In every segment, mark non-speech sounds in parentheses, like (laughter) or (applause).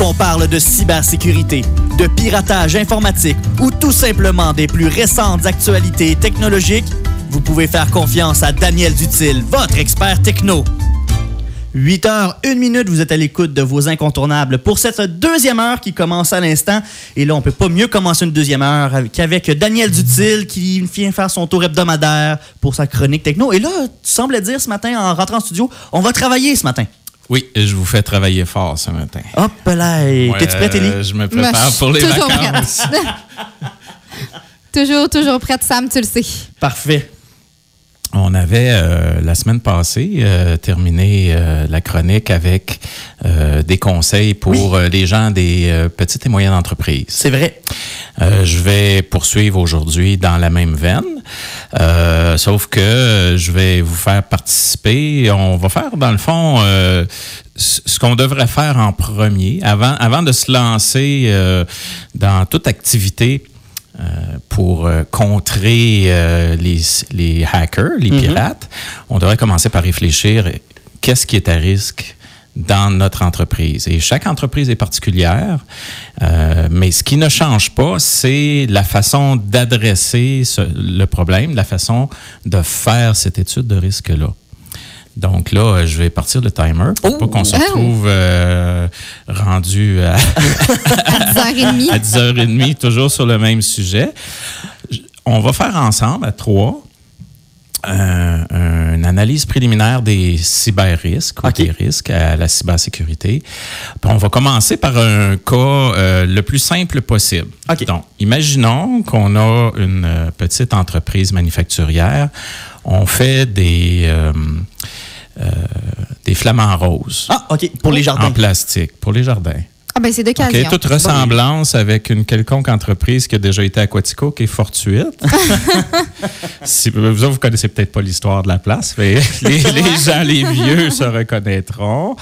Qu'on parle de cybersécurité, de piratage informatique ou tout simplement des plus récentes actualités technologiques, vous pouvez faire confiance à Daniel Dutil, votre expert techno. 8 heures, 1 minute, vous êtes à l'écoute de vos incontournables pour cette deuxième heure qui commence à l'instant. Et là, on peut pas mieux commencer une deuxième heure qu'avec Daniel Dutil qui vient faire son tour hebdomadaire pour sa chronique techno. Et là, tu sembles dire ce matin en rentrant en studio, on va travailler ce matin. Oui, je vous fais travailler fort ce matin. Hop là, t'es-tu prête, Élie? Euh, je me prépare pour les toujours vacances. (laughs) toujours, toujours prête, Sam, tu le sais. Parfait. On avait euh, la semaine passée euh, terminé euh, la chronique avec euh, des conseils pour les gens des petites et moyennes entreprises. C'est vrai. Euh, je vais poursuivre aujourd'hui dans la même veine, euh, sauf que je vais vous faire participer. On va faire, dans le fond, euh, ce qu'on devrait faire en premier, avant, avant de se lancer euh, dans toute activité pour euh, contrer euh, les, les hackers, les pirates. On devrait commencer par réfléchir qu'est-ce qui est à risque dans notre entreprise. Et chaque entreprise est particulière, euh, mais ce qui ne change pas, c'est la façon d'adresser le problème, la façon de faire cette étude de risque-là. Donc là, euh, je vais partir le timer pour pas qu'on se Oh! retrouve euh, rendu à, (laughs) À 10h30. à 10h30, toujours sur le même sujet. On va faire ensemble, à trois, euh, une analyse préliminaire des cyber-risques ou des risques à la cybersécurité. Puis on va commencer par un cas euh, le plus simple possible. Donc, imaginons qu'on a une petite entreprise manufacturière. On fait des, euh, des flamants roses Ah, OK, pour les jardins. en plastique pour les jardins. Ah, ben c'est d'occasion. toute ressemblance avec une quelconque entreprise qui a déjà été à Quatico qui est fortuite. (laughs) si, vous, vous connaissez peut-être pas l'histoire de la place, mais (laughs) les, les gens, les vieux se reconnaîtront.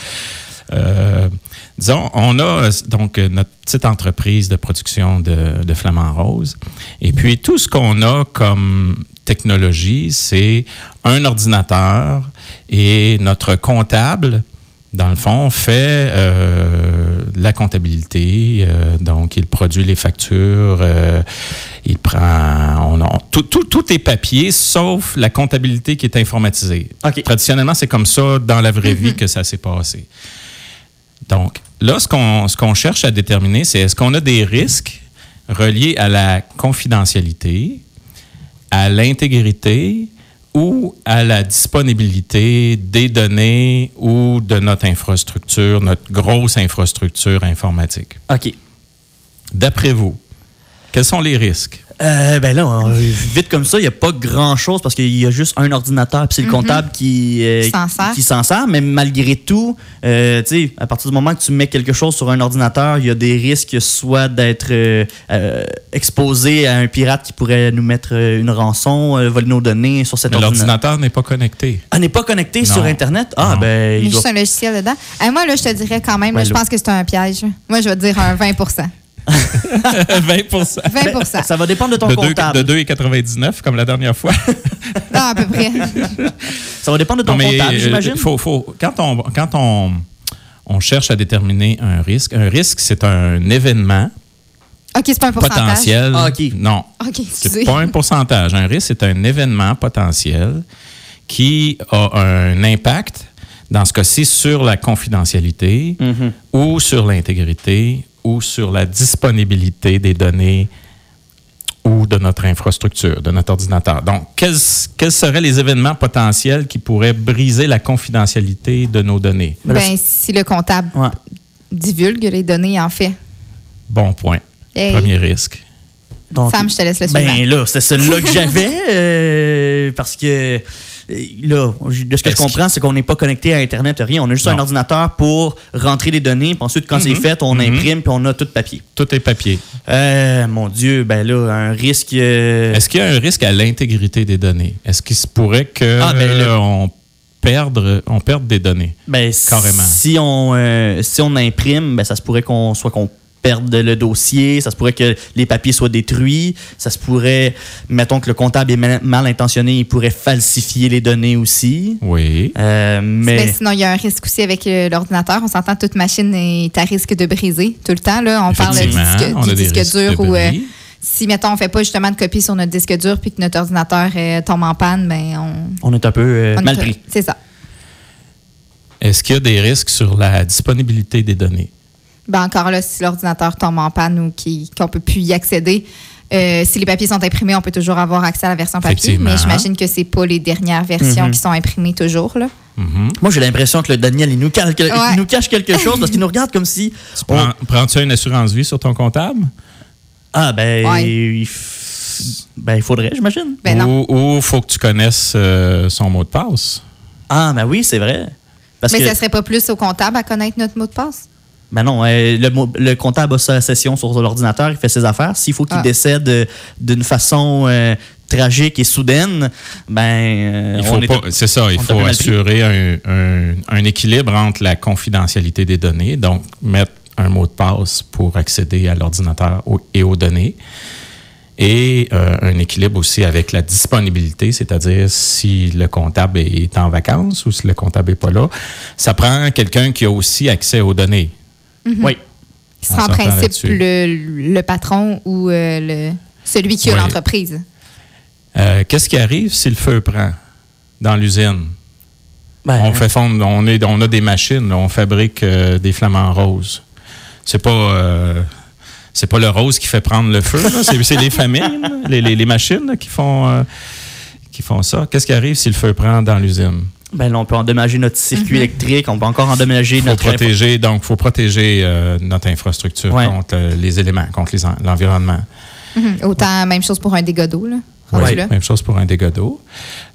Euh, disons, on a euh, donc euh, notre petite entreprise de production de, de flamants roses. Et puis, tout ce qu'on a comme technologie, c'est un ordinateur et notre comptable, dans le fond, fait euh, la comptabilité. euh, donc, il produit les factures. euh, il prend. On tout, tout, tout est papier, sauf la comptabilité qui est informatisée. OK. Traditionnellement, c'est comme ça dans la vraie vie que ça s'est passé. Donc, là, ce qu'on ce qu'on cherche à déterminer, c'est est-ce qu'on a des risques reliés à la confidentialité, à l'intégrité ou à la disponibilité des données ou de notre infrastructure, notre grosse infrastructure informatique. OK. D'après vous, quels sont les risques? Euh, ben là, on- vite comme ça, il n'y a pas grand-chose parce qu'il y a juste un ordinateur puis c'est le comptable qui, euh, Qui s'en sert. Mais malgré tout, euh, tu sais, à partir du moment que tu mets quelque chose sur un ordinateur, il y a des risques soit d'être euh, euh, exposé à un pirate qui pourrait nous mettre une rançon, euh, voler nos données sur cet Mais ordinateur. L'ordinateur n'est pas connecté. Ah, n'est pas connecté Non. sur Internet? Ah, Non. ben, Il y a juste doit... un logiciel dedans. Moi, là, je te dirais quand même, là, je pense que c'est un piège. Moi, je vais te dire un 20 (laughs) 20 20% Ça va dépendre de ton de, deux- comptable. de 2,99 comme la dernière fois. (laughs) Non, à peu près. (laughs) Ça va dépendre de ton Non, mais, comptable, euh, j'imagine. faut- faut- quand on, quand on, on cherche à déterminer un risque, un risque, c'est un événement OK, c'est pas un pourcentage. potentiel. Ah, OK. Non, OK, c'est pas un pourcentage. Un risque, c'est un événement potentiel qui a un impact, dans ce cas-ci, sur la confidentialité Mhm. ou sur l'intégrité ou sur la disponibilité des données ou de notre infrastructure, de notre ordinateur. Donc, quels, quels seraient les événements potentiels qui pourraient briser la confidentialité de nos données? Ben, si le comptable Ouais. divulgue les données, en fait. Bon point. Hey. Premier risque. Donc, Sam, je te laisse le Ben suivant. là, c'est celui-là que j'avais (laughs) euh, parce que euh, là, de ce que je comprends, c'est qu'on n'est pas connecté à Internet, rien. On a juste Non. un ordinateur pour rentrer les données, puis ensuite, quand c'est fait, on imprime, puis on a tout papier. Tout est papier. Euh, mon Dieu, ben là, un risque. euh, Est-ce qu'il y a un risque à l'intégrité des données? Est-ce qu'il se pourrait que Ah, ben là- euh, on, perdre, on perde des données? ben, carrément. Si on, euh, si on imprime, ben, ça se pourrait qu'on soit qu'on perdre le dossier, ça se pourrait que les papiers soient détruits, ça se pourrait, mettons que le comptable est mal, intentionné, il pourrait falsifier les données aussi. Oui. Euh, mais Mais sinon, il y a un risque aussi avec euh, l'ordinateur. On s'entend toute machine est à risque de briser tout le temps. Là. On parle du disque, on du a des disque dur ou euh, si, mettons, on fait pas justement de copie sur notre disque dur puis que notre ordinateur euh, tombe en panne, ben on, on est un peu euh, mal pris. C'est ça. Est-ce qu'il y a des risques sur la disponibilité des données? Ben encore là, si l'ordinateur tombe en panne ou qu'on peut plus y accéder, euh, si les papiers sont imprimés, on peut toujours avoir accès à la version papier. Mais j'imagine que c'est pas les dernières versions Mhm. qui sont imprimées toujours. Là. Mhm. Moi, j'ai l'impression que le Daniel, il nous, cache, il Ouais. nous cache quelque (laughs) chose parce qu'il nous regarde comme si. on- Prends- Prends-tu une assurance vie sur ton comptable? Ah, ben, Ouais. il, f- ben, il faudrait, j'imagine. Ben non. Ou il faut que tu connaisses euh, son mot de passe? Ah, ben oui, c'est vrai. Parce Mais que, ça serait pas plus au comptable à connaître notre mot de passe? Ben non, euh, le, comptable a sa session sur l'ordinateur, il fait ses affaires. S'il faut qu'il Ah. décède euh, d'une façon euh, tragique et soudaine, ben, euh, Il on faut est pas- c'est ça, il faut assurer un, un- un équilibre entre la confidentialité des données, donc mettre un mot de passe pour accéder à l'ordinateur et aux données, et euh, un équilibre aussi avec la disponibilité, c'est-à-dire si le comptable est en vacances ou si le comptable n'est pas là, ça prend quelqu'un qui a aussi accès aux données. Oui. Ce On sera en principe le, le patron ou euh, le, celui qui a Oui. l'entreprise. Euh, Qu'est-ce qui arrive si le feu prend dans l'usine? Ben, On fait fondre, on, est, on a des machines, là, on fabrique euh, des flamants roses. C'est pas, euh, c'est pas le rose qui fait prendre le feu, là, c'est, c'est les familles, les, les- les machines là, qui font, euh, qui font ça. Qu'est-ce qui arrive si le feu prend dans l'usine? Ben là, on peut endommager notre circuit électrique, on peut encore endommager Il faut notre. protéger, donc faut protéger euh, notre infrastructure Ouais. contre euh, les éléments, contre l'environnement. Mhm. Autant, même chose pour un dégât d'eau. Là, Oui, même chose pour un dégât d'eau.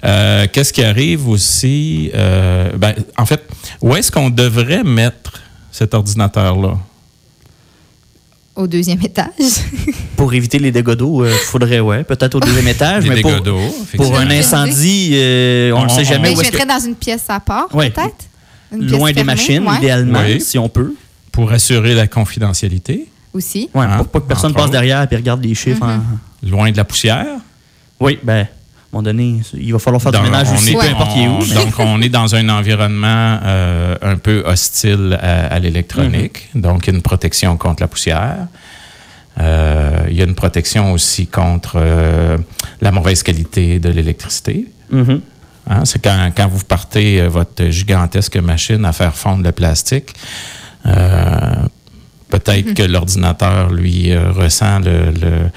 Euh, Qu'est-ce qui arrive aussi? euh, ben, en fait, où est-ce qu'on devrait mettre cet ordinateur-là? Au deuxième étage. (laughs) Pour éviter les dégâts d'eau, il faudrait, ouais, peut-être au deuxième étage, Les mais dégâts pour, d'eau, pour un incendie, euh, on ne sait jamais Mais où je que. mettrais dans une pièce à part, Ouais. peut-être? Loin des fermée, machines, ouais, idéalement, Oui. si on peut. Pour assurer la confidentialité, Aussi. Ouais, Hein, pour pas que personne passe autres. derrière et regarde les chiffres. en- loin de la poussière. Oui, ben, un moment donné, il va falloir faire du ménage on aussi, est- peu importe qui est où. on- mais- Donc, on est dans un environnement euh, un peu hostile à, à l'électronique, Mhm. donc une protection contre la poussière. Euh, il y a une protection aussi contre euh, la mauvaise qualité de l'électricité. Mhm. Hein, c'est quand, quand vous partez votre gigantesque machine à faire fondre le plastique, peut-être que l'ordinateur, lui, ressent le, le-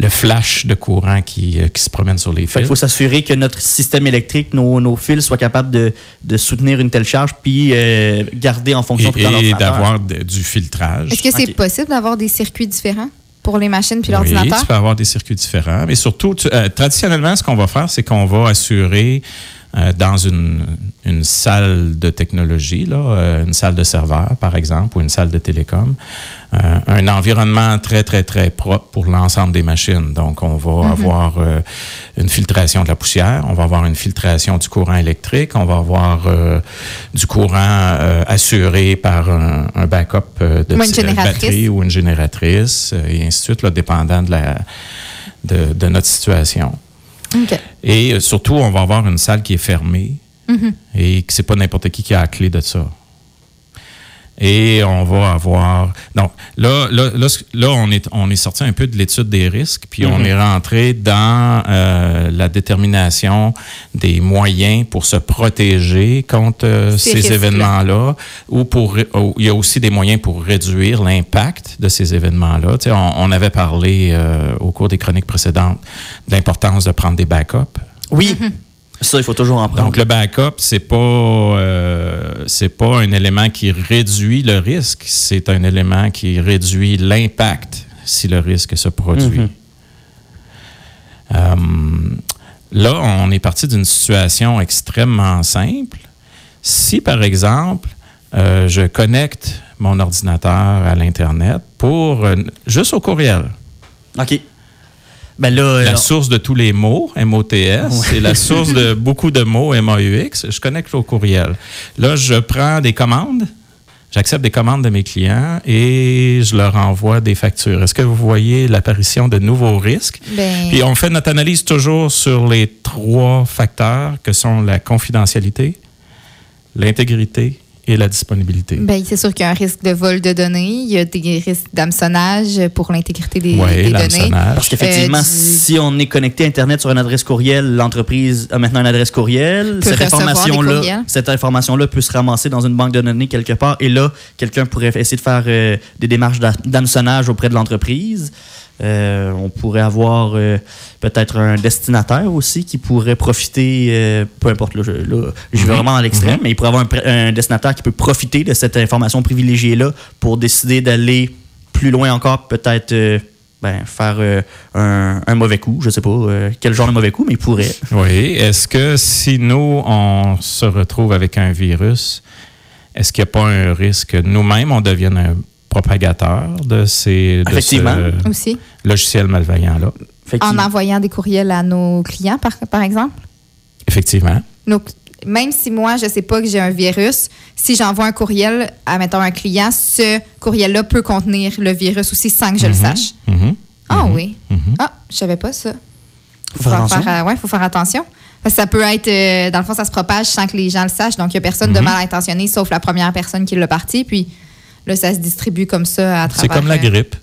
le flash de courant qui, euh, qui se promène sur les Fait fils. faut s'assurer que notre système électrique, nos, nos fils soient capables de, de soutenir une telle charge puis euh, garder en fonction Et, et l'ordinateur. d'avoir de- du filtrage. Est-ce que c'est possible d'avoir des circuits différents pour les machines puis Oui, l'ordinateur? tu peux avoir des circuits différents. Mais surtout, tu- euh, traditionnellement, ce qu'on va faire, c'est qu'on va assurer euh, dans une, une salle de technologie, là, euh, une salle de serveur, par exemple, ou une salle de télécom, euh, un environnement très, très, très propre pour l'ensemble des machines. Donc, on va avoir euh, une filtration de la poussière, on va avoir une filtration du courant électrique, on va avoir du courant assuré par un, un backup de Ou une batterie ou une génératrice, et ainsi de suite, là, dépendant de, la, de, de notre situation. Et euh, surtout, on va avoir une salle qui est fermée. Et que c'est pas n'importe qui qui a la clé de ça. Et on va avoir. Donc, là, là, là, on, est, on est sorti un peu de l'étude des risques, puis on Mhm. est rentré dans euh, la détermination des moyens pour se protéger contre euh, Ces événements-là, ou pour. ou il y a aussi des moyens pour réduire l'impact de ces événements-là. Tu sais, on, on avait parlé euh, au cours des chroniques précédentes de l'importance de prendre des backups. Oui, ça, il faut toujours en prendre. Donc le backup, c'est pas euh, c'est pas un élément qui réduit le risque, c'est un élément qui réduit l'impact si le risque se produit. Mhm. Euh, là, on est parti d'une situation extrêmement simple. Si, par exemple, euh, je connecte mon ordinateur à l'Internet pour juste au courriel, OK. Ben là, la source de tous les mots, MOTS, c'est la (laughs) source de beaucoup de mots, MAUX. Je connecte au courriel. Là, je prends des commandes J'accepte des commandes de mes clients et je leur envoie des factures. Est-ce que vous voyez l'apparition de nouveaux risques? Ben, Puis on fait notre analyse toujours sur les trois facteurs que sont la confidentialité, l'intégrité et la disponibilité. ben, c'est sûr qu'il y a un risque de vol de données. Il y a des risques d'hameçonnage pour l'intégrité des, Oui, des données. Parce qu'effectivement, Euh, du- si on est connecté à Internet sur une adresse courriel, l'entreprise a maintenant une adresse courriel. Cette information-là, cette information-là peut se ramasser dans une banque de données quelque part. Et là, quelqu'un pourrait essayer de faire euh, des démarches d'hameçonnage auprès de l'entreprise. Euh, on pourrait avoir euh, peut-être un destinataire aussi qui pourrait profiter, euh, peu importe, là, je, là, je vais Mhm. vraiment à l'extrême, Mhm. mais il pourrait avoir un, destinataire qui peut profiter de cette information privilégiée-là pour décider d'aller plus loin encore, peut-être ben, faire euh, un, un mauvais coup. Je sais pas euh, quel genre de mauvais coup, mais il pourrait. Oui. Est-ce que si nous, on se retrouve avec un virus, est-ce qu'il n'y a pas un risque que nous-mêmes, on devienne un propagateur de ces de Effectivement. ce Aussi. logiciel malveillant-là? En envoyant des courriels à nos clients, par, par exemple? Effectivement. Donc, même si moi, je ne sais pas que j'ai un virus, si j'envoie un courriel à, mettons, un client, ce courriel-là peut contenir le virus aussi sans que je le Mhm. sache. Mhm. Ah Mhm. oui. Ah, je savais pas ça. Faut faire attention. euh, ouais, faut faire attention. Parce que ça peut être, euh, dans le fond, ça se propage sans que les gens le sachent. Donc, il n'y a personne de mal intentionné, sauf la première personne qui l'a parti. Puis là, ça se distribue comme ça à travers. C'est comme la grippe.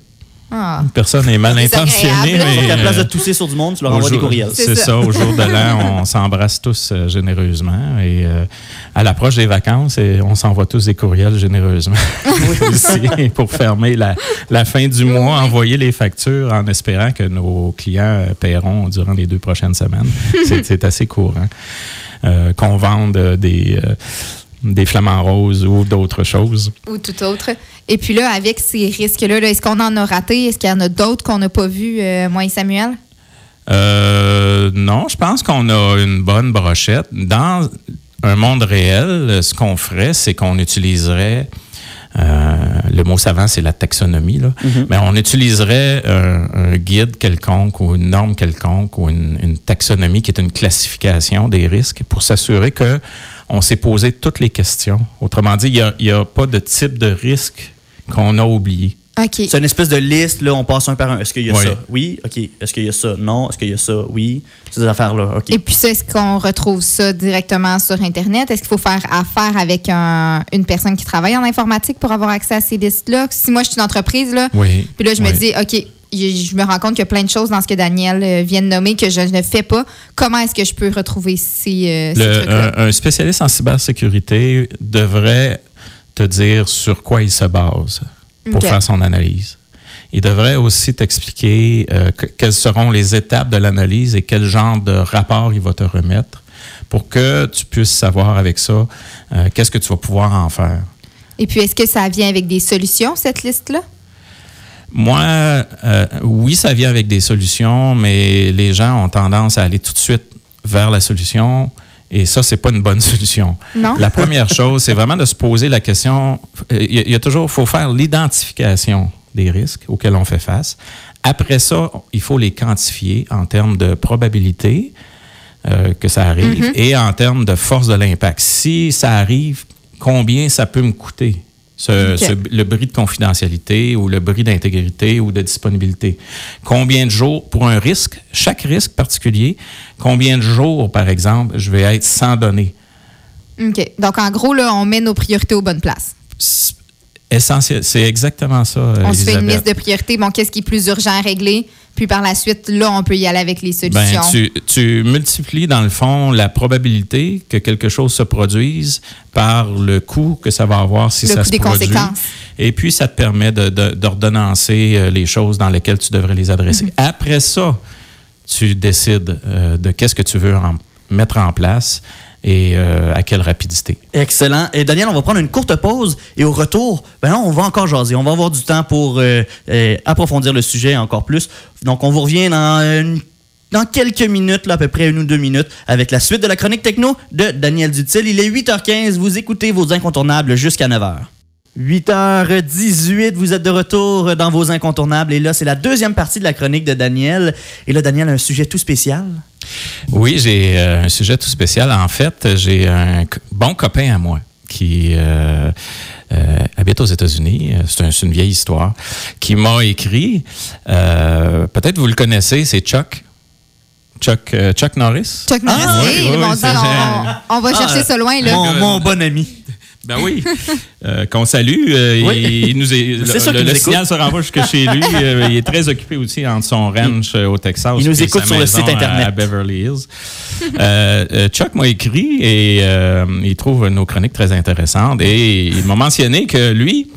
Ah. Une personne est mal intentionnée, mais à la place de euh, tousser sur du monde, tu leur envoies des courriels. C'est ça. ça. Au jour de l'an, (laughs) on s'embrasse tous euh, généreusement. Et euh, à l'approche des vacances, et on s'envoie tous des courriels généreusement (laughs) aussi pour fermer la, la fin du mois, envoyer les factures en espérant que nos clients paieront durant les deux prochaines semaines. C'est assez courant. Euh, Qu'on vende des, euh, des flamants roses ou d'autres choses. Ou tout autre. Et puis là, avec ces risques-là, là, est-ce qu'on en a raté? Est-ce qu'il y en a d'autres qu'on n'a pas vus, euh, moi et Samuel? Euh, non, je pense qu'on a une bonne brochette. Dans un monde réel, ce qu'on ferait, c'est qu'on utiliserait, euh, le mot savant, c'est la taxonomie, là, mais on utiliserait un, un guide quelconque ou une norme quelconque ou une, une taxonomie qui est une classification des risques pour s'assurer que on s'est posé toutes les questions. Autrement dit, il n'y a, pas de type de risque qu'on a oublié. OK. C'est une espèce de liste, là, on passe un par un. Est-ce qu'il y a Oui. ça? Oui. OK. Est-ce qu'il y a ça? Non. Est-ce qu'il y a ça? Oui. Ces affaires-là. OK. Et puis ça, est-ce qu'on retrouve ça directement sur Internet? Est-ce qu'il faut faire affaire avec un- une personne qui travaille en informatique pour avoir accès à ces listes-là? Si moi, je suis une entreprise, là, Oui. puis là, je me dis, OK, je me rends compte qu'il y a plein de choses dans ce que Daniel euh, vient de nommer que je ne fais pas. Comment est-ce que je peux retrouver ces, euh, ces Le- trucs-là? un, un spécialiste en cybersécurité devrait te dire sur quoi il se base pour faire son analyse. Il devrait aussi t'expliquer euh, que- quelles seront les étapes de l'analyse et quel genre de rapport il va te remettre pour que tu puisses savoir avec ça euh, qu'est-ce que tu vas pouvoir en faire. Et puis, est-ce que ça vient avec des solutions, cette liste-là? Moi, euh, oui, ça vient avec des solutions, mais les gens ont tendance à aller tout de suite vers la solution. Et ça, c'est pas une bonne (laughs) solution. Non? La première chose, c'est vraiment de se poser la question. euh, Il y, a- il y a toujours, faut faire l'identification des risques auxquels on fait face. Après ça, il faut les quantifier en termes de probabilité euh, que ça arrive et en termes de force de l'impact. Si ça arrive, combien ça peut me coûter? Ce, Ok. ce- le bris de confidentialité ou le bris d'intégrité ou de disponibilité. Combien de jours, pour un risque, chaque risque particulier, combien de jours, par exemple, je vais être sans données? OK. Donc, en gros, là, on met nos priorités aux bonnes places. C'est Essentiel, c'est exactement ça. On se fait une liste de priorités. Bon, qu'est-ce qui est plus urgent à régler? Puis par la suite, là, on peut y aller avec les Ben, solutions. tu, tu multiplies, dans le fond, la probabilité que quelque chose se produise par le coût que ça va avoir si Le ça coût se des produit. conséquences. Et puis, ça te permet de- de- d'ordonnancer euh, les choses dans lesquelles tu devrais les adresser. Mm-hmm. Après ça, tu décides euh, de qu'est-ce que tu veux en- mettre en place et euh, à quelle rapidité. Excellent. Et Daniel, on va prendre une courte pause et au retour, ben on va encore jaser. On va avoir du temps pour euh, euh, approfondir le sujet encore plus. Donc, on vous revient dans quelques minutes, là, à peu près une ou deux minutes, avec la suite de la chronique techno de Daniel Dutil. Il est 8h15. Vous écoutez vos incontournables jusqu'à 9h. 8h18, vous êtes de retour dans vos incontournables. Et là, c'est la deuxième partie de la chronique de Daniel. Et là, Daniel a un sujet tout spécial. Oui, j'ai euh, un sujet tout spécial. En fait, j'ai un bon copain à moi qui euh, euh, habite aux États-Unis. C'est un- c'est une vieille histoire. Qui m'a écrit. euh, Peut-être vous le connaissez, c'est Chuck. Chuck, euh, Chuck Norris. Chuck Norris, Ah, oui, on, on va chercher ça loin, là. Mon, mon bon ami. Ben oui, Euh, qu'on salue. euh, Oui. il nous est, le, sûr le- qu'il le nous signal se renvoie jusque chez lui. (laughs) Euh, il est très occupé aussi entre son ranch au Texas. il nous écoute sur le site Internet. À, Beverly Hills. Chuck m'a écrit et il trouve nos chroniques très intéressantes et il m'a mentionné que lui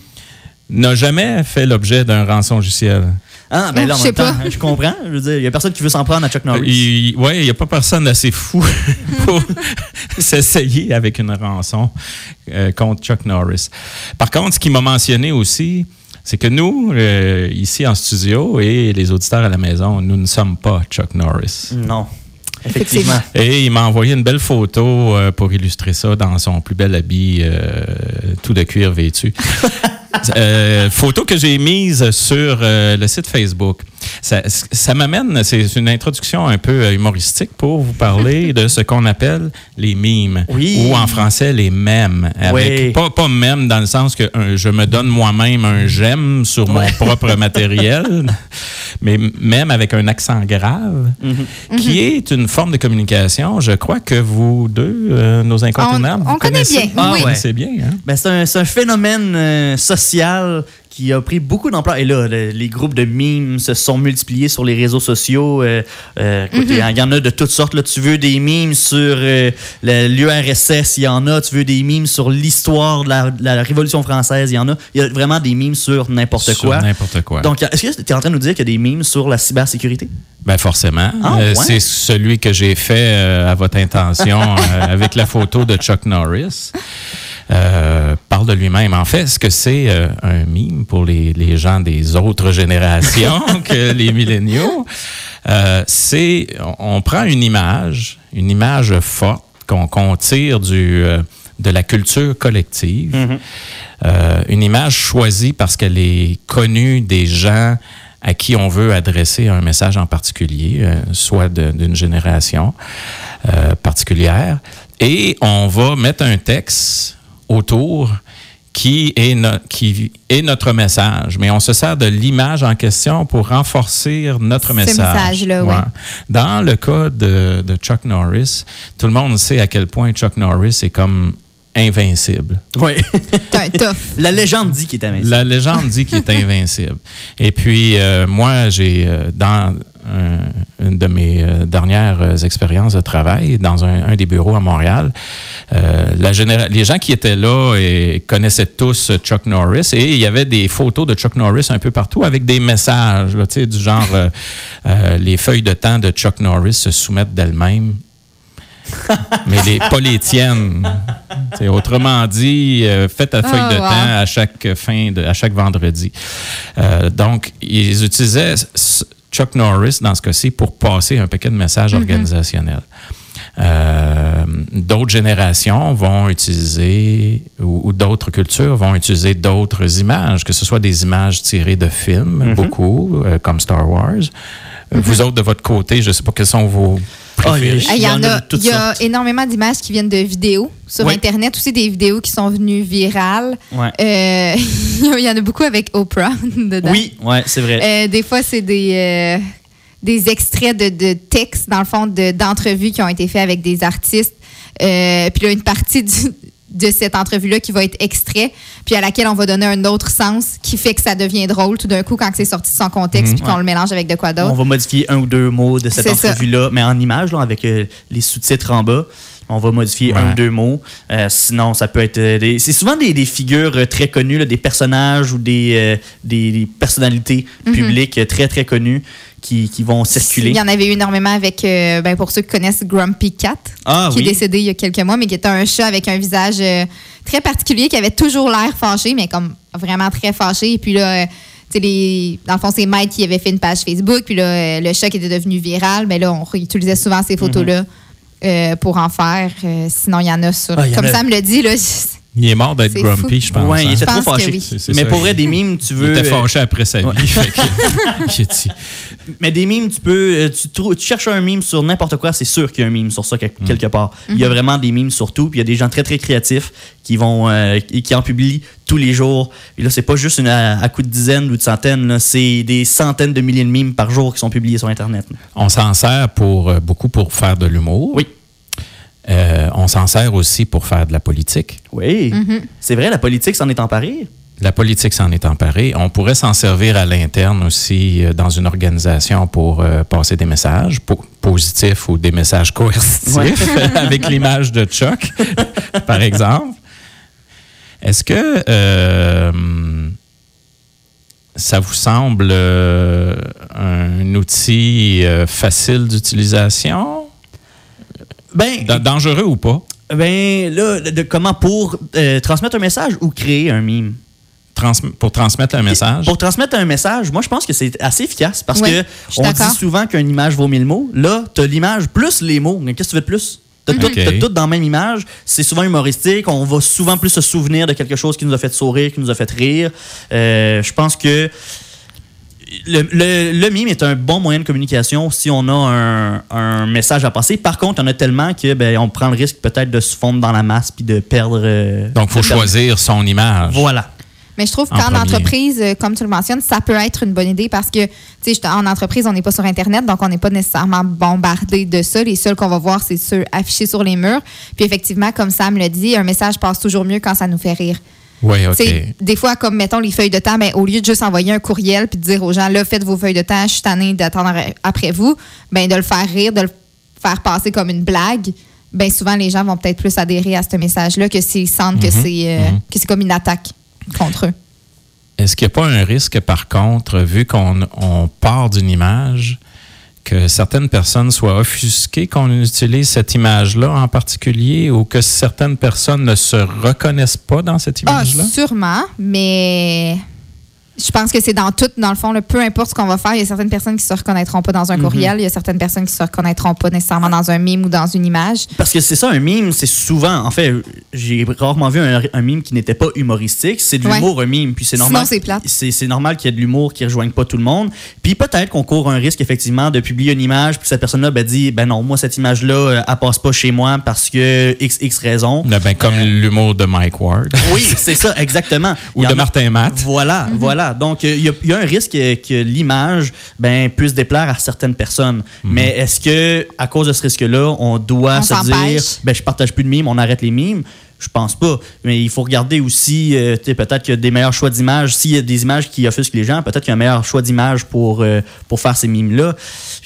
n'a jamais fait l'objet d'un rançon logiciel. Ah, ben là, en Je même sais pas. temps, je comprends. Je veux dire, il y a personne qui veut s'en prendre à Chuck Norris. Il, ouais, il n'y a pas personne d'assez fou (laughs) pour (laughs) s'essayer avec une rançon euh, contre Chuck Norris. Par contre, ce qu'il m'a mentionné aussi, c'est que nous, euh, ici en studio et les auditeurs à la maison, nous ne sommes pas Chuck Norris. Non. Effectivement. Et il m'a envoyé une belle photo euh, pour illustrer ça dans son plus bel habit, euh, tout de cuir vêtu. (laughs) Euh, photo que j'ai mise sur euh, le site Facebook. Ça, ça m'amène, c'est une introduction un peu euh, humoristique pour vous parler de ce qu'on appelle les mimes. Oui. Ou en français, les mèmes. Avec, Oui. Pas, pas mème dans le sens que euh, je me donne moi-même un j'aime sur mon propre (laughs) matériel, mais même avec un accent grave, qui est une forme de communication. Je crois que vous deux, euh, nos incontournables, On- on vous connaît bien, Ah, oui. ouais. C'est bien, hein? Ben, c'est un, phénomène euh, social qui a pris beaucoup d'ampleur. Et là, le- les groupes de memes se sont multipliés sur les réseaux sociaux. Euh, euh, écoute, Il y en a de toutes sortes. Là. Tu veux des memes sur euh, l'URSS, il y en a. Tu veux des memes sur l'histoire de la, Révolution française, il y en a. Il y a vraiment des memes sur n'importe Sur quoi. n'importe quoi. Donc, est-ce que tu es en train de nous dire qu'il y a des memes sur la cybersécurité? Ben forcément. Ah, Euh, ouais? C'est celui que j'ai fait euh, à votre intention (laughs) euh, avec la photo de Chuck Norris. Euh, parle de lui-même. En fait, ce que c'est euh, un mime pour les, les gens des autres générations (laughs) que les milléniaux, euh, c'est on, on prend une image, une image forte qu'on qu'on tire du euh, de la culture collective, Euh, une image choisie parce qu'elle est connue des gens à qui on veut adresser un message en particulier, euh, soit d'une génération euh, particulière, et on va mettre un texte autour qui est, no- qui est notre message. Mais on se sert de l'image en question pour renforcer notre Ce message. Dans le cas de, de Chuck Norris, tout le monde sait à quel point Chuck Norris est comme invincible. Oui. (laughs) La légende dit qu'il est invincible. La légende dit qu'il est invincible. Et puis, euh, moi, j'ai, euh, dans un- une de mes euh, dernières euh, expériences de travail, dans un, un des bureaux à Montréal, euh, la les gens qui étaient là et connaissaient tous euh, Chuck Norris et il y avait des photos de Chuck Norris un peu partout avec des messages, là, du genre euh, euh, les feuilles de temps de Chuck Norris se soumettent d'elles-mêmes. mais les, pas les tiennes. Autrement dit, euh, fais ta feuille Oh, de wow. temps à chaque fin de, à chaque vendredi. Euh, donc, ils utilisaient Chuck Norris dans ce cas-ci pour passer un paquet de messages organisationnels. Euh, d'autres générations vont utiliser, ou, ou d'autres cultures vont utiliser d'autres images, que ce soit des images tirées de films, beaucoup, euh, comme Star Wars. Euh, Vous autres, de votre côté, je ne sais pas quels sont vos Ah, il y a- préférés. Il y en a, de il y a énormément d'images qui viennent de vidéos sur Oui. Internet, aussi des vidéos qui sont venues virales. Ouais. Euh, (laughs) il y en a beaucoup avec Oprah (laughs) dedans. Oui, ouais, c'est vrai. Euh, des fois, c'est des, euh, des extraits de, de textes, dans le fond, de- d'entrevues qui ont été faits avec des artistes. Euh, puis là, une partie du- de cette entrevue-là qui va être extrait, puis à laquelle on va donner un autre sens qui fait que ça devient drôle tout d'un coup quand c'est sorti de son contexte puis qu'on Ouais. le mélange avec de quoi On d'autre. va modifier un ou deux mots de cette entrevue-là, mais en image, là, avec euh, les sous-titres en bas. On va modifier un ou deux mots. Euh, sinon, ça peut être. euh, des- c'est souvent des, des figures très connues, là, des personnages ou des, euh, des, des personnalités publiques euh, très, très connues qui, qui vont circuler. Il y en avait eu énormément avec, euh, ben, pour ceux qui connaissent Grumpy Cat, Ah qui oui. est décédé il y a quelques mois, mais qui était un chat avec un visage euh, très particulier, qui avait toujours l'air fâché, mais comme vraiment très fâché. Et puis là, euh, les, dans le fond, c'est Mike qui avait fait une page Facebook, puis là, le chat qui était devenu viral, mais là, on réutilisait souvent ces photos-là euh, pour en faire. Euh, sinon, il y en a sur. Ah, il y en comme a. ça me le dit, là, (laughs) Il est mort d'être grumpy, fou. je pense. Ouais, il hein. était trop fâché. oui. Mais ça, pour vrai, il- des mimes, tu Il veux. était euh, fâché après sa vie. fait que- (laughs) il Mais des mimes, tu peux. euh, Tu, tu cherches un mime sur n'importe quoi, c'est sûr qu'il y a un mime sur ça Mm. quelque, part. Il y a vraiment des mimes sur tout, puis il y a des gens très très créatifs qui vont euh, et qui en publient tous les jours. Et là, c'est pas juste une, à, à coup de dizaines ou de centaines, c'est des centaines de milliers de mimes par jour qui sont publiés sur Internet. On s'en sert pour beaucoup pour faire de l'humour. Oui. Euh, on s'en sert aussi pour faire de la politique. Oui, c'est vrai, la politique s'en est emparée? La politique s'en est emparée. On pourrait s'en servir à l'interne aussi euh, dans une organisation pour euh, passer des messages po- positifs ou des messages coercitifs (laughs) avec l'image de Chuck, (laughs) par exemple. Est-ce que euh, ça vous semble euh, un outil euh, facile d'utilisation? Ben, Da- dangereux ou pas? ben là, de, de- comment pour euh, transmettre un message ou créer un mime? Trans- pour transmettre un message? Pour transmettre un message, moi je pense que c'est assez efficace parce Oui, que on dit souvent qu'une image vaut mille mots. Là, tu as l'image plus les mots. Mais Qu'est-ce que tu veux de plus? T'as tout, Ok. t'as tout dans la même image. C'est souvent humoristique. On va souvent plus se souvenir de quelque chose qui nous a fait sourire, qui nous a fait rire. Euh, je pense que le, le, le mime est un bon moyen de communication si on a un, un message à passer. Par contre, il y en a tellement que ben, on prend le risque peut-être de se fondre dans la masse puis de perdre. euh, Donc, il faut perdre- choisir son image. Voilà. Mais je trouve En qu'en premier. entreprise, euh, comme tu le mentionnes, ça peut être une bonne idée parce que, tu sais, en entreprise, on n'est pas sur Internet, donc on n'est pas nécessairement bombardé de ça. Les seuls qu'on va voir, c'est ceux affichés sur les murs. Puis effectivement, comme Sam le dit, un message passe toujours mieux quand ça nous fait rire. Oui, OK. Des fois, comme mettons les feuilles de temps, ben, au lieu de juste envoyer un courriel puis de dire aux gens, là, faites vos feuilles de temps, je suis tannée d'attendre après vous, ben, de le faire rire, de le faire passer comme une blague, ben, souvent les gens vont peut-être plus adhérer à ce message-là que s'ils sentent que c'est euh, que c'est comme une attaque contre eux. Est-ce qu'il n'y a pas un risque, par contre, vu qu'on on part d'une image, que certaines personnes soient offusquées qu'on utilise cette image-là en particulier ou que certaines personnes ne se reconnaissent pas dans cette Ah, image-là? sûrement, mais je pense que c'est dans tout, dans le fond, là, peu importe ce qu'on va faire, il y a certaines personnes qui se reconnaîtront pas dans un courriel, il y a certaines personnes qui se reconnaîtront pas nécessairement dans un mime ou dans une image. Parce que c'est ça, un mime, c'est souvent. En fait, j'ai rarement vu un, un mime qui n'était pas humoristique. C'est de Ouais. l'humour, un mime. Puis c'est normal. c'est normal qu'il y ait de l'humour qui ne rejoigne pas tout le monde. Puis peut-être qu'on court un risque, effectivement, de publier une image. Puis cette personne-là ben, dit Ben non, moi, cette image-là, euh, elle passe pas chez moi parce que XX raison. Ben, comme l'humour de Mike Ward. Oui, c'est ça, exactement. (laughs) Ou de a- Martin Matt. Voilà, voilà. Donc, il y, a- il y a un risque que, que l'image ben, puisse déplaire à certaines personnes. Mais est-ce que à cause de ce risque-là, on doit On se dire ben, je partage plus de mimes, on arrête les mimes? Je pense pas. Mais il faut regarder aussi, euh, peut-être qu'il y a des meilleurs choix d'images. S'il y a des images qui offusquent les gens, peut-être qu'il y a un meilleur choix d'images pour, euh, pour faire ces mimes-là.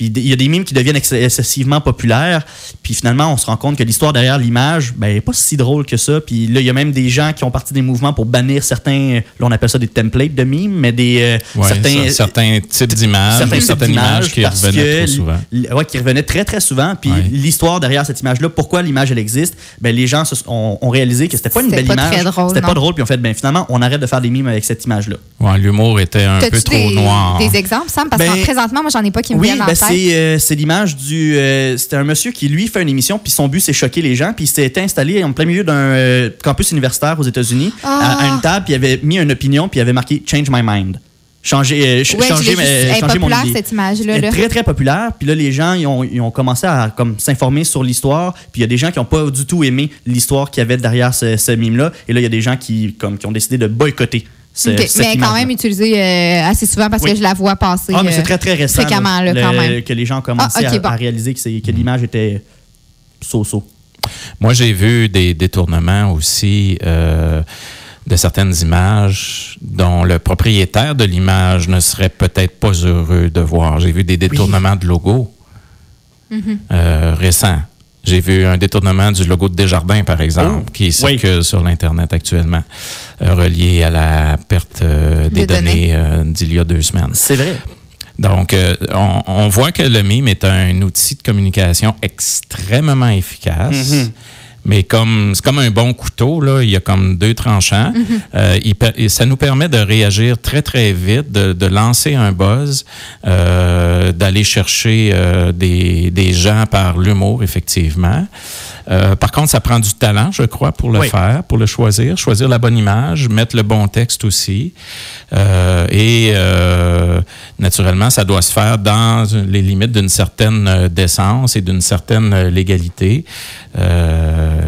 Il y a des mimes qui deviennent ex- excessivement populaires. Puis finalement, on se rend compte que l'histoire derrière l'image, ben, est pas si drôle que ça. Puis là, il y a même des gens qui ont parti des mouvements pour bannir certains, là, on appelle ça des templates de mimes, mais des euh, Ouais, certains, cer- certains types d'images, certaines images qui revenaient que trop souvent. l- ouais, qui revenaient très très souvent. Puis Ouais. l'histoire derrière cette image-là, pourquoi l'image elle existe, ben les gens se ont, ont réalisé que c'était pas une belle pas image, très drôle, c'était pas drôle. Puis on fait ben finalement on arrête de faire des mimes avec cette image-là. Ouais, L'humour était un peu trop des, noir. des exemples, Sam? Parce Ben, que présentement, moi, j'en ai pas qui me Oui, viennent en ben tête. c'est euh, c'est l'image du. euh, C'était un monsieur qui, lui, fait une émission, puis son but, c'est choquer les gens, puis il s'était installé en plein milieu d'un euh, campus universitaire aux États-Unis, à, à une table, puis il avait mis une opinion, puis il avait marqué Change my mind. Changer, euh, ch- Ouais, changer, changer mon idée. cette image-là, là. Très, très populaire. Puis là, les gens, ils ont, ils ont commencé à comme s'informer sur l'histoire. Puis il y a des gens qui n'ont pas du tout aimé l'histoire qu'il y avait derrière ce, ce mime-là. Et là, il y a des gens qui, comme, qui ont décidé de boycotter ce, Ok, cette Mais quand même utilisé euh, assez souvent parce Oui. que je la vois passer. Ah, mais c'est euh, très, très récent. Fréquemment, là, le- quand même. Que les gens ont commencé Ah, ok, à, bon. à réaliser que, l'image était so-so. Moi, j'ai vu des détournements aussi euh, de certaines images dont le propriétaire de l'image ne serait peut-être pas heureux de voir. J'ai vu des détournements de logos Mm-hmm. euh, récents. J'ai vu un détournement du logo de Desjardins, par exemple, Oh, qui oui. circule sur l'Internet actuellement, euh, relié à la perte euh, des De données. données d'il y a deux semaines. C'est vrai. Donc, on, on voit que le mime est un outil de communication extrêmement efficace. Mhm. Mais comme c'est comme un bon couteau, là, il y a comme deux tranchants. Euh, il per- et ça nous permet de réagir très, très vite, de, de lancer un buzz, euh, d'aller chercher euh, des, des gens par l'humour, effectivement. Euh, par contre, ça prend du talent, je crois, pour le Oui. faire, pour le choisir, choisir la bonne image, mettre le bon texte aussi. Euh, et euh, naturellement, ça doit se faire dans les limites d'une certaine euh, décence et d'une certaine euh, légalité. Euh,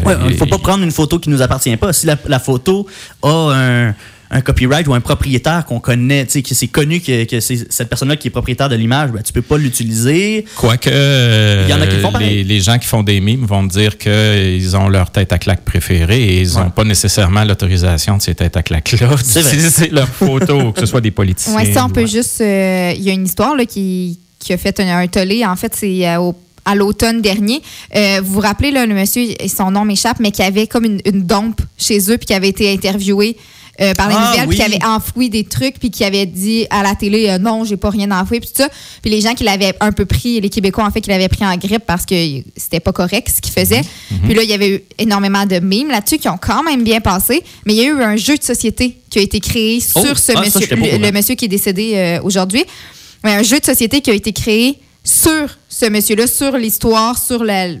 Ouais, il ne faut pas prendre une photo qui nous appartient pas. Si la, la photo a un, un copyright ou un propriétaire qu'on connaît, tu sais, que c'est connu que, que c'est cette personne-là qui est propriétaire de l'image, ben, tu peux pas l'utiliser. Quoique, euh, Il y en a qui font pareil. les, les gens qui font des mimes vont dire qu'ils ont leur tête à claque préférée et ils n'ont Ouais. pas nécessairement l'autorisation de ces têtes à claques-là C'est (laughs) leur photo, que ce soit des politiciens. Oui, ça, on peut juste. euh, Il y a une histoire là, qui, qui a fait un, un tollé. En fait, c'est euh, au- à l'automne dernier. Euh, vous vous rappelez, là, le monsieur, son nom m'échappe, mais qui avait comme une, une dompe chez eux, puis qui avait été interviewé. euh, par les Ah, nouvelles, oui. puis qui avait enfoui des trucs, puis qui avait dit à la télé euh, non, j'ai pas rien enfoui, puis tout ça. Puis les gens qui l'avaient un peu pris, les Québécois en fait, qui l'avaient pris en grippe parce que c'était pas correct ce qu'il faisait. Puis là, il y avait eu énormément de mimes là-dessus qui ont quand même bien passé, mais il y a eu un jeu de société qui a été créé Oh, sur ce ah, monsieur, le, monsieur qui est décédé euh, aujourd'hui. Un jeu de société qui a été créé sur ce monsieur-là, sur l'histoire, sur la- le,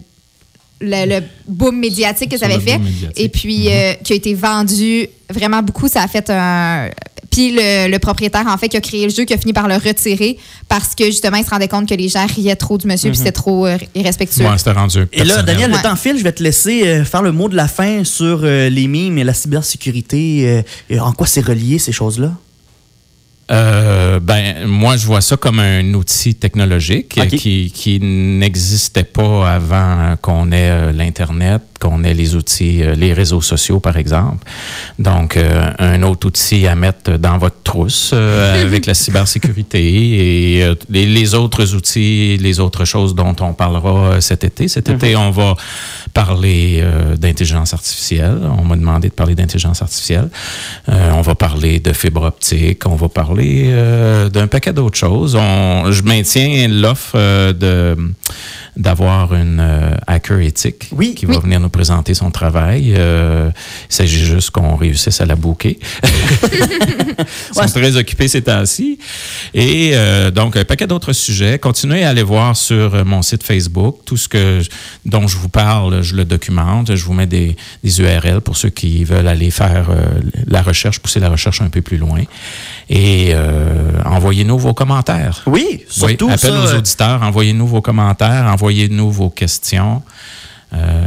le boom médiatique que ça avait fait. Et puis, euh, qui a été vendu vraiment beaucoup. Ça a fait un. Puis le, le propriétaire, en fait, qui a créé le jeu, qui a fini par le retirer parce que justement, il se rendait compte que les gens riaient trop du monsieur, puis c'était trop euh, irrespectueux. Ouais, c'était rendu. Et là. Daniel, Ouais. le temps file, je vais te laisser euh, faire le mot de la fin sur euh, les mimes et la cybersécurité. euh, et en quoi c'est relié, ces choses-là? Euh, ben, moi, je vois ça comme un outil technologique qui, qui n'existait pas avant qu'on ait euh, l'Internet, qu'on ait les outils, euh, les réseaux sociaux, par exemple. Donc, euh, un autre outil à mettre dans votre trousse euh, (laughs) avec la cybersécurité et euh, les, les autres outils, les autres choses dont on parlera cet été. Cet été, on va parler d'intelligence artificielle. On m'a demandé de parler d'intelligence artificielle. On va parler de fibre optique. On va parler d'un paquet d'autres choses. On, je maintiens l'offre de d'avoir une euh, hacker éthique Oui, qui va venir nous présenter son travail. Euh, il s'agit juste qu'on réussisse à la booker. (laughs) Ils sont Ouais. très occupés ces temps-ci. Et euh, donc, un paquet d'autres sujets. Continuez à aller voir sur euh, mon site Facebook. Tout ce que dont je vous parle, je le documente. Je vous mets des, des URL pour ceux qui veulent aller faire euh, la recherche, pousser la recherche un peu plus loin. Et euh, envoyez-nous vos commentaires. Oui, surtout oui, appel ça, aux euh, auditeurs, envoyez-nous vos commentaires, envoyez-nous vos questions, euh,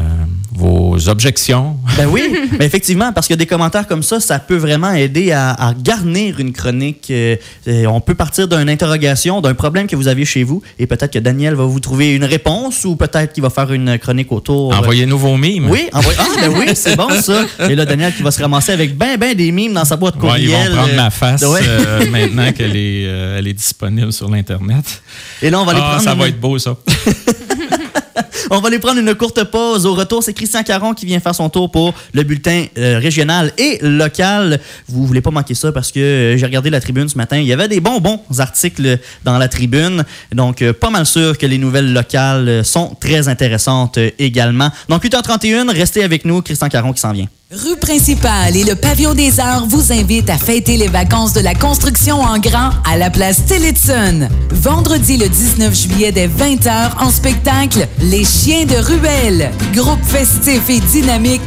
vos objections. Ben oui, (laughs) ben effectivement, parce que des commentaires comme ça, ça peut vraiment aider à, à garnir une chronique. Euh, euh, on peut partir d'une interrogation, d'un problème que vous aviez chez vous, et peut-être que Daniel va vous trouver une réponse, ou peut-être qu'il va faire une chronique autour. Envoyez-nous vos mimes. Oui, envoyez. Ah, ben oui, c'est bon ça. Et là, Daniel qui va se ramasser avec ben, ben des mimes dans sa boîte Ouais, courriel. ils vont prendre euh, ma face ouais. euh, maintenant qu'elle est, euh, elle est disponible sur l'Internet. Et là, on va aller Ah, prendre. ça va être beau, ça. (laughs) On va aller prendre une courte pause. Au retour, c'est Christian Caron qui vient faire son tour pour le bulletin euh, régional et local. Vous voulez pas manquer ça parce que euh, j'ai regardé la tribune ce matin. Il y avait des bons bons articles dans la tribune. Donc, euh, pas mal sûr que les nouvelles locales sont très intéressantes également. Donc, 8h31, restez avec nous. Christian Caron qui s'en vient. Rue principale et le pavillon des arts vous invitent à fêter les vacances de la construction en grand à la place Tillotson. Vendredi le 19 juillet dès 20h en spectacle Les Chiens de Ruelle. Groupe festif et dynamique